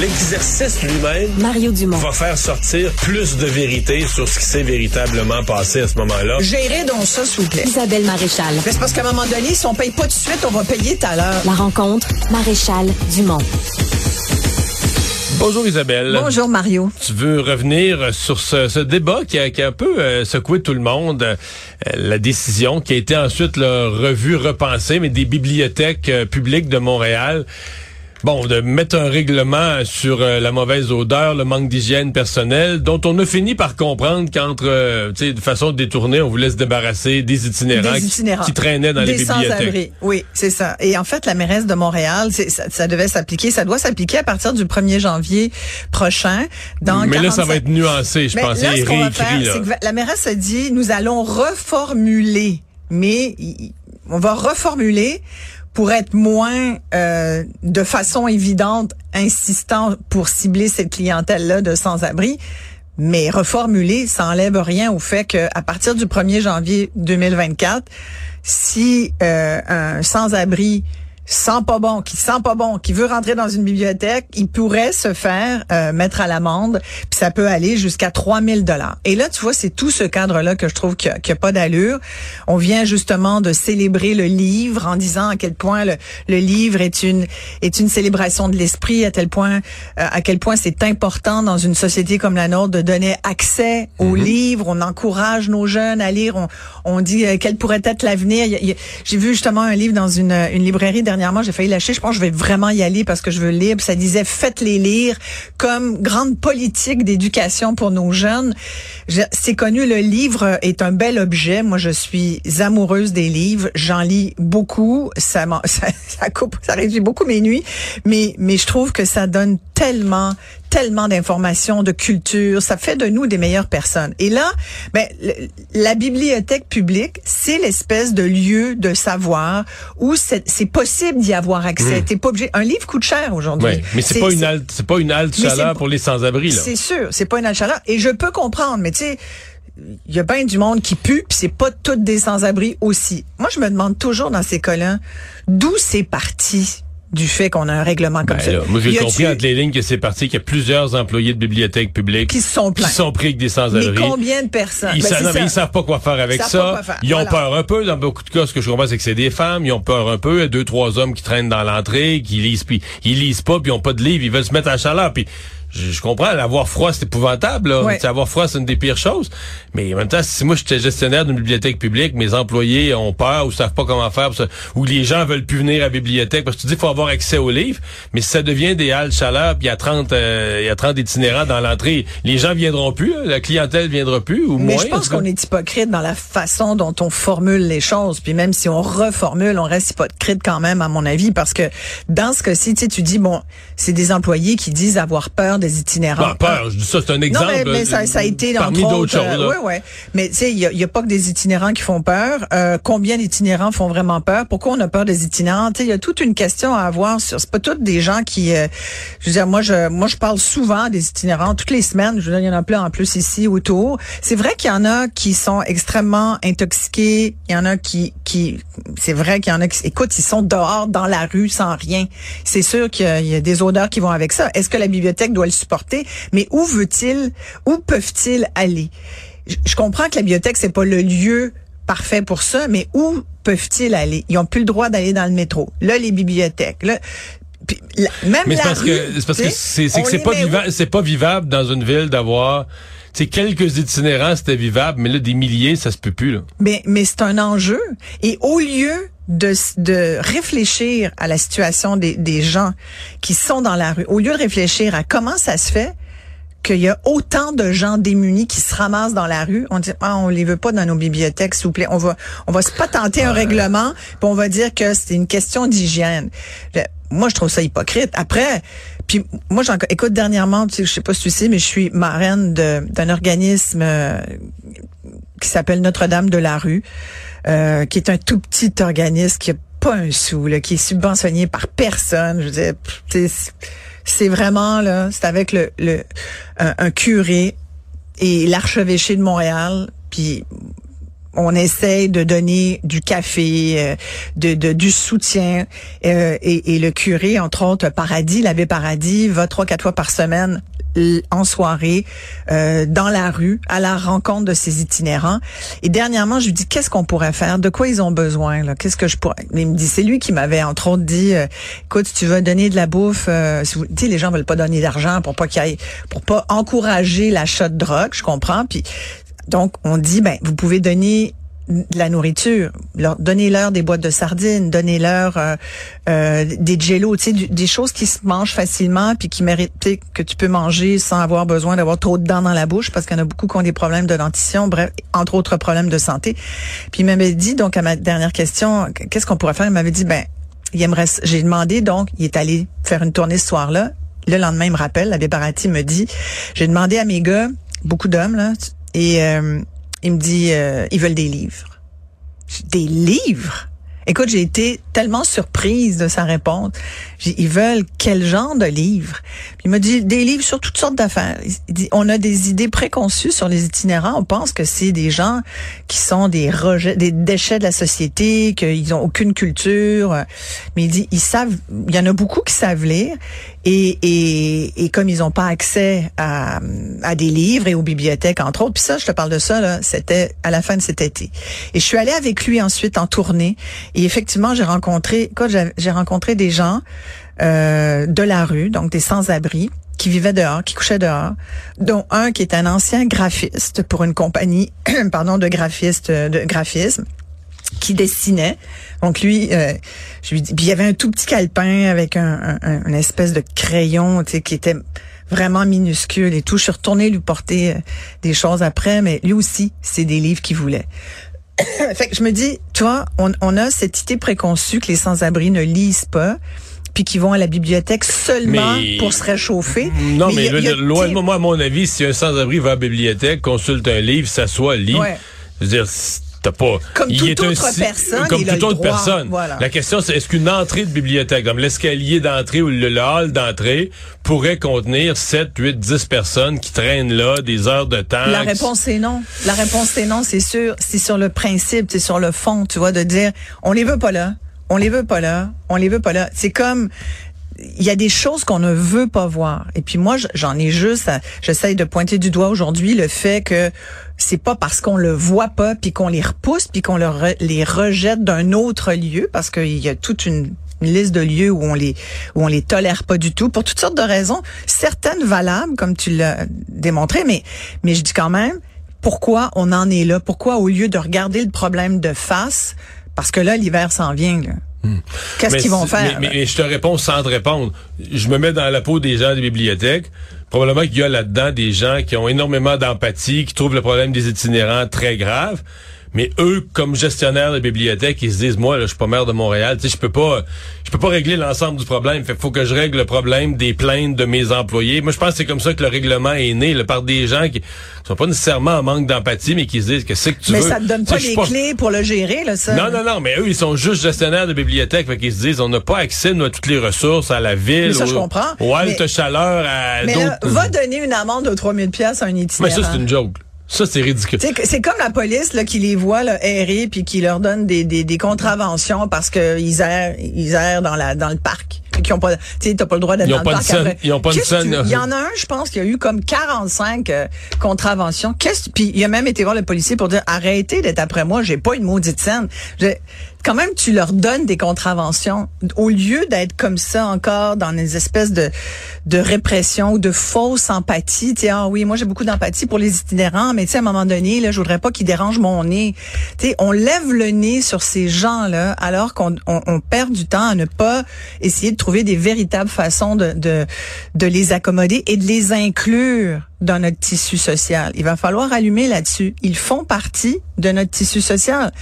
L'exercice lui-même Mario Dumont. va faire sortir plus de vérité sur ce qui s'est véritablement passé à ce moment-là. Gérez donc ça, s'il vous plaît. Isabelle Maréchal. Mais c'est parce qu'à un moment donné, si on paye pas tout de suite, on va payer tout à l'heure. La rencontre, Maréchal Dumont. Bonjour Isabelle. Bonjour, Mario. Tu veux revenir sur ce, ce débat qui a, qui a un peu euh, secoué tout le monde, euh, la décision qui a été ensuite là, revue, repensée, mais des bibliothèques euh, publiques de Montréal bon, de mettre un règlement sur euh, la mauvaise odeur, le manque d'hygiène personnelle, dont on a fini par comprendre qu'entre, euh, tu sais, de façon détournée, on voulait se débarrasser des itinérants, Des qui- itinérants. Qui, traînaient dans Des les bibliothèques. sans-abri. Oui, c'est ça. Et en fait, la mairesse de Montréal, ça, ça devait s'appliquer, ça doit s'appliquer à partir du 1er janvier prochain. Dans Mais là, ça 45 va être nuancé, je pense, là, et ce qu'on va réécrit. faire, là. c'est que la mairesse a dit, nous allons reformuler, mais on va reformuler pour être moins euh, de façon évidente insistant pour cibler cette clientèle-là de sans-abri. Mais reformuler, ça enlève rien au fait qu'à partir du 1er janvier 2024, si euh, un sans-abri sent pas bon, qui sent pas bon, qui veut rentrer dans une bibliothèque, il pourrait se faire euh, mettre à l'amende, puis ça peut aller jusqu'à 3000 dollars. Et là, tu vois, c'est tout ce cadre-là que je trouve qu'il n'y a, pas d'allure. On vient justement de célébrer le livre en disant à quel point le, le livre est une est une célébration de l'esprit, à tel point euh, à quel point c'est important dans une société comme la nôtre de donner accès aux livres. On encourage nos jeunes à lire. On, on dit euh, quel pourrait être l'avenir. A- a- J'ai vu justement un livre dans une, une librairie J'ai failli lâcher. Je pense que je vais vraiment y aller parce que je veux lire. Ça disait faites-les lire comme grande politique d'éducation pour nos jeunes. Je- C'est connu. Le livre est un bel objet. Moi, je suis amoureuse des livres. J'en lis beaucoup. Ça, ça, ça coupe, ça réduit beaucoup mes nuits. Mais, mais je trouve que ça donne tellement, tellement d'informations, de culture. Ça fait de nous des meilleures personnes. Et là, ben, le- la bibliothèque publique, c'est l'espèce de lieu de savoir où c'est possible d'y avoir accès. T'es pas obligé. Un livre coûte cher aujourd'hui. Ouais, mais c'est pas une halte, c'est pas une halte chaleur pour les sans-abri là. c'est sûr, c'est pas une halte chaleur. Et je peux comprendre, mais tu sais, il y a bien du monde qui pue, puis c'est pas toutes des sans-abri aussi. Moi, je me demande toujours dans ces cas-là, d'où c'est parti? Du fait qu'on a un règlement comme Ben ça. là, moi, j'ai compris entre les lignes que c'est parti qu'il y a plusieurs employés de bibliothèques publiques Qui se sont plaints. qui sont pris avec des Mais sans-abri. combien de personnes? Ils, Ben, savent, non, mais ils savent pas quoi faire avec Ils ça. faire. Ils ont peur un peu. Dans beaucoup de cas, ce que je comprends, c'est que c'est des femmes. Ils ont peur un peu. Il y a deux, trois hommes qui traînent dans l'entrée, qui lisent, puis ils lisent pas, puis ils ont pas de livre. Ils veulent se mettre à la chaleur. Puis je, je comprends, avoir froid, c'est épouvantable. Là. Ouais. Avoir froid, c'est une des pires choses. Mais en même temps, si moi j'étais gestionnaire d'une bibliothèque publique, mes employés ont peur ou savent pas comment faire, ou les gens veulent plus venir à la bibliothèque, parce que tu dis qu'il faut avoir accès aux livres, mais si ça devient des halles chaleur, puis il y a 30, euh, il y a 30 itinérants dans l'entrée, les gens viendront plus, là, la clientèle viendra plus, ou Mais moins. je pense qu'on est hypocrite dans la façon dont on formule les choses. Puis même si on reformule, on reste hypocrite quand même, à mon avis, parce que dans ce cas-ci, tu dis, bon, c'est des employés qui disent avoir peur des itinérants. Bah, peur, je dis ça, c'est un exemple. Non, mais, mais ça, ça a été parmi entre d'autres autres. choses. là. oui, oui. Mais tu sais, il y a, pas que des itinérants qui font peur. Euh, combien d'itinérants font vraiment peur? Pourquoi on a peur des itinérants? Tu sais, il y a toute une question à avoir sur. C'est pas toutes des gens qui. euh, je veux dire, moi, je, moi, je parle souvent des itinérants toutes les semaines. Je veux dire, il y en a plein en plus ici autour. C'est vrai qu'il y en a qui sont extrêmement intoxiqués. Il y en a qui, qui. C'est vrai qu'il y en a qui. Écoute, ils sont dehors dans la rue sans rien. C'est sûr qu'il y a- il y a des odeurs qui vont avec ça. Est-ce que la bibliothèque doit le supporter Mais où veut-il Où peuvent-ils aller? Je, je comprends que la bibliothèque c'est pas le lieu parfait pour ça, mais où peuvent-ils aller? Ils ont plus le droit d'aller dans le métro. Là, les bibliothèques. Là, puis la- même Mais c'est la parce rue, que c'est parce que c'est c'est que c'est pas vivable, c'est pas vivable dans une ville d'avoir tu sais quelques itinérants, c'était vivable, mais là des milliers, ça se peut plus là. Mais, mais c'est un enjeu. Et au lieu de, de réfléchir à la situation des, des gens qui sont dans la rue, au lieu de réfléchir à comment ça se fait qu'il y a autant de gens démunis qui se ramassent dans la rue, on dit ah, on les veut pas dans nos bibliothèques s'il vous plaît, on va on va se patenter un règlement, puis on va dire que c'est une question d'hygiène. Moi je trouve ça hypocrite. Après puis moi j'en écoute dernièrement, tu sais, je sais pas si tu sais mais je suis marraine d'un organisme euh, qui s'appelle Notre-Dame de la rue, euh, qui est un tout petit organisme qui a pas un sou, là, qui est subventionné par personne. Je veux dire, c'est vraiment là, c'est avec le, le un, un curé et l'archevêché de Montréal, puis on essaye de donner du café, euh, de, de, du soutien. Euh, et, et, le curé, entre autres, Paradis, l'abbé Paradis, va trois, quatre fois par semaine en soirée, euh, dans la rue, à la rencontre de ces itinérants. Et dernièrement, je lui dis, qu'est-ce qu'on pourrait faire? De quoi ils ont besoin? Là? Qu'est-ce que je pourrais... il me dit, c'est lui qui m'avait, entre autres, dit, euh, écoute, tu veux donner de la bouffe, euh, si tu sais, les gens veulent pas donner d'argent pour pas qu'il pour pas encourager l'achat de drogue, je comprends. Puis donc, on dit, ben, vous pouvez donner de la nourriture, leur donnez-leur des boîtes de sardines, donnez-leur euh, euh, des jello, tu sais, des choses qui se mangent facilement puis qui méritent que tu peux manger sans avoir besoin d'avoir trop de dents dans la bouche parce qu'il y en a beaucoup qui ont des problèmes de dentition, bref, entre autres problèmes de santé. Puis il m'avait dit donc à ma dernière question, qu'est-ce qu'on pourrait faire? Il m'avait dit ben il j'ai demandé donc, il est allé faire une tournée ce soir-là. Le lendemain, il me rappelle, la Barati me dit, j'ai demandé à mes gars, beaucoup d'hommes là, et euh, il me dit, euh, ils veulent des livres. Des livres? Écoute, j'ai été tellement surprise de sa réponse. Ils veulent quel genre de livres? il m'a dit des livres sur toutes sortes d'affaires. Il dit, on a des idées préconçues sur les itinérants. On pense que c'est des gens qui sont des rejets, des déchets de la société, qu'ils ont aucune culture. Mais il dit, ils savent, il y en a beaucoup qui savent lire. Et, et, et comme ils n'ont pas accès à, des livres et aux bibliothèques, entre autres, puis ça, je te parle de ça, là, c'était à la fin de cet été. Et je suis allée avec lui ensuite en tournée. Et effectivement, j'ai rencontré, j'ai rencontré des gens euh, de la rue, donc des sans-abri, qui vivaient dehors, qui couchaient dehors, dont un qui est un ancien graphiste pour une compagnie, pardon, de graphistes, de graphisme qui dessinait. Donc lui, euh, je lui dis, puis il y avait un tout petit calepin avec un, une espèce de crayon, tu sais, qui était vraiment minuscule et tout. Je suis retournée lui porter euh, des choses après, mais lui aussi, c'est des livres qu'il voulait. fait que je me dis, toi, on, on a cette idée préconçue que les sans-abri ne lisent pas puis qui vont à la bibliothèque seulement pour se réchauffer. Non, mais, loin de moi, à mon avis, si un sans-abri va à la bibliothèque, consulte un livre, s'assoit, lit, ouais. je veux dire, pas. Comme toute autre personne. Comme toute autre personne. Voilà. La question, c'est est-ce qu'une entrée de bibliothèque, comme l'escalier d'entrée ou le, hall d'entrée, pourrait contenir 7, 8, 10 personnes qui traînent là des heures de temps? La réponse est non. La réponse est non, c'est sûr. C'est sur le principe, c'est sur le fond, tu vois, de dire, on les veut pas là. On les veut pas là. On les veut pas là. C'est comme, il y a des choses qu'on ne veut pas voir. Et puis moi, j'en ai juste, j'essaye de pointer du doigt aujourd'hui le fait que c'est pas parce qu'on le voit pas puis qu'on les repousse puis qu'on les rejette d'un autre lieu parce qu'il y a toute une liste de lieux où on les où on les tolère pas du tout pour toutes sortes de raisons, certaines valables comme tu l'as démontré, mais mais je dis quand même pourquoi on en est là, pourquoi au lieu de regarder le problème de face, parce que là l'hiver s'en vient là. Hmm. Qu'est-ce qu'ils vont faire? Mais, je te réponds sans te répondre. Je me mets dans la peau des gens des bibliothèques. Probablement qu'il y a là-dedans des gens qui ont énormément d'empathie, qui trouvent le problème des itinérants très grave. Mais eux, comme gestionnaires de bibliothèque, ils se disent, moi, là, je suis pas maire de Montréal, tu sais, je peux pas, je peux pas régler l'ensemble du problème. Fait faut que je règle le problème des plaintes de mes employés. Moi, je pense que c'est comme ça que le règlement est né, là, par des gens qui sont pas nécessairement en manque d'empathie, mais qui se disent que c'est que tu mais veux. Mais ça te donne pas les clés pour le gérer, là, ça. Non, non, non, mais eux, ils sont juste gestionnaires de bibliothèque, fait qu'ils se disent, on n'a pas accès, nous, à toutes les ressources, à la ville, mais ça, je comprends. au halte chaleur, à mais là, va donner une amende de 3000 pièces à un itinérant. Mais ça, c'est une joke. Ça, c'est ridicule. C'est comme la police là, qui les voit là, errer puis qui leur donne des, des, des contraventions parce qu'ils errent, ils errent dans, la, dans le parc. Qui ont pas, tu sais, t'as pas le droit d'être dans le parc. Après. Ils ont pas de scène. Il y en a un, je pense, qui a eu comme 45 euh, contraventions. Qu'est-ce Puis il a même été voir le policier pour dire arrêtez d'être après moi, j'ai pas une maudite scène quand même, tu leur donnes des contraventions au lieu d'être comme ça encore dans des espèces de, de répression ou de fausse empathie. Tu ah oui, moi j'ai beaucoup d'empathie pour les itinérants, mais tu sais, à un moment donné, là, je voudrais pas qu'ils dérangent mon nez. Tu sais, on lève le nez sur ces gens-là alors qu'on on, perd du temps à ne pas essayer de trouver des véritables façons de, de, de les accommoder et de les inclure dans notre tissu social. Il va falloir allumer là-dessus. Ils font partie de notre tissu social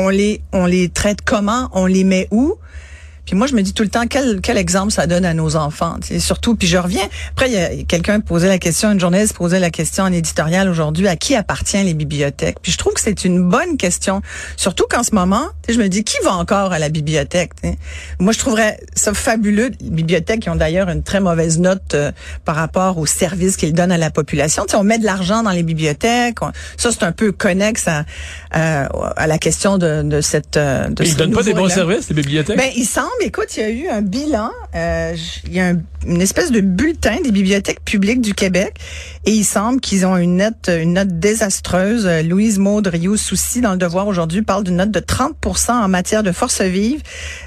on les, on les traite comment, on les met où? Puis moi, je me dis tout le temps, quel, quel exemple ça donne à nos enfants? Et surtout, puis je reviens, après, il y a quelqu'un posait la question, une journaliste posait la question en éditorial aujourd'hui, à qui appartient les bibliothèques? Puis je trouve que c'est une bonne question, surtout qu'en ce moment, je me dis, qui va encore à la bibliothèque? Moi, je trouverais ça fabuleux. Les bibliothèques qui ont d'ailleurs une très mauvaise note euh, par rapport aux services qu'ils donnent à la population. on met de l'argent dans les bibliothèques. ça, c'est un peu connexe à, à la question de, de cette... Euh, de ils donnent pas des bons services, les bibliothèques? Ben, il semble, écoute, il y a eu un bilan, euh, il y a une espèce de bulletin des bibliothèques publiques du Québec et il semble qu'ils ont une note, une note désastreuse. Louise Maud Rio Souci, dans le Devoir aujourd'hui, parle d'une note de 30 en matière de force vive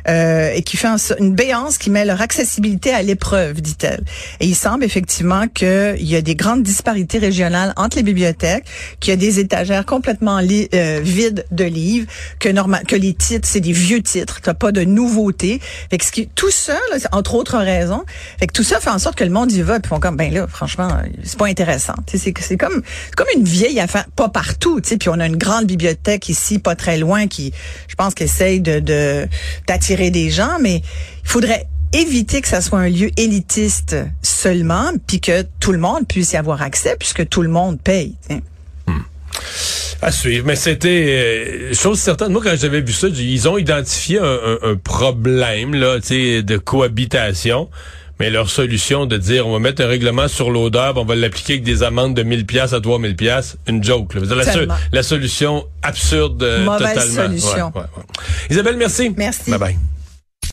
euh, et qui fait une béance qui met leur accessibilité à l'épreuve, dit-elle. Et il semble effectivement qu'il y a des grandes disparités régionales entre les bibliothèques, qu'il y a des étagères complètement euh, vides de livres, que normal, que les titres c'est des vieux titres, t'as pas de nouveautés. Fait que ce qui, tout ça, entre autres raisons, fait que tout ça fait en sorte que le monde y va puis font comme ben là, franchement, c'est pas intéressant. C'est comme comme une vieille affaire, pas partout. Puis on a une grande bibliothèque ici, pas très loin, qui je pense qu'essaye de d'attirer des gens, mais il faudrait éviter que ça soit un lieu élitiste seulement, puis que tout le monde puisse y avoir accès, puisque tout le monde paye. Hmm. À suivre. Mais c'était euh, chose certaine. Moi, quand j'avais vu ça, ils ont identifié un, un problème là, de cohabitation. Mais leur solution de dire on va mettre un règlement sur l'odeur, on va l'appliquer avec des amendes de 1000 pièces à 3000 pièces, une joke. La, la, solution absurde Mauvaise totalement. solution. Isabelle, merci. Merci. Bye bye.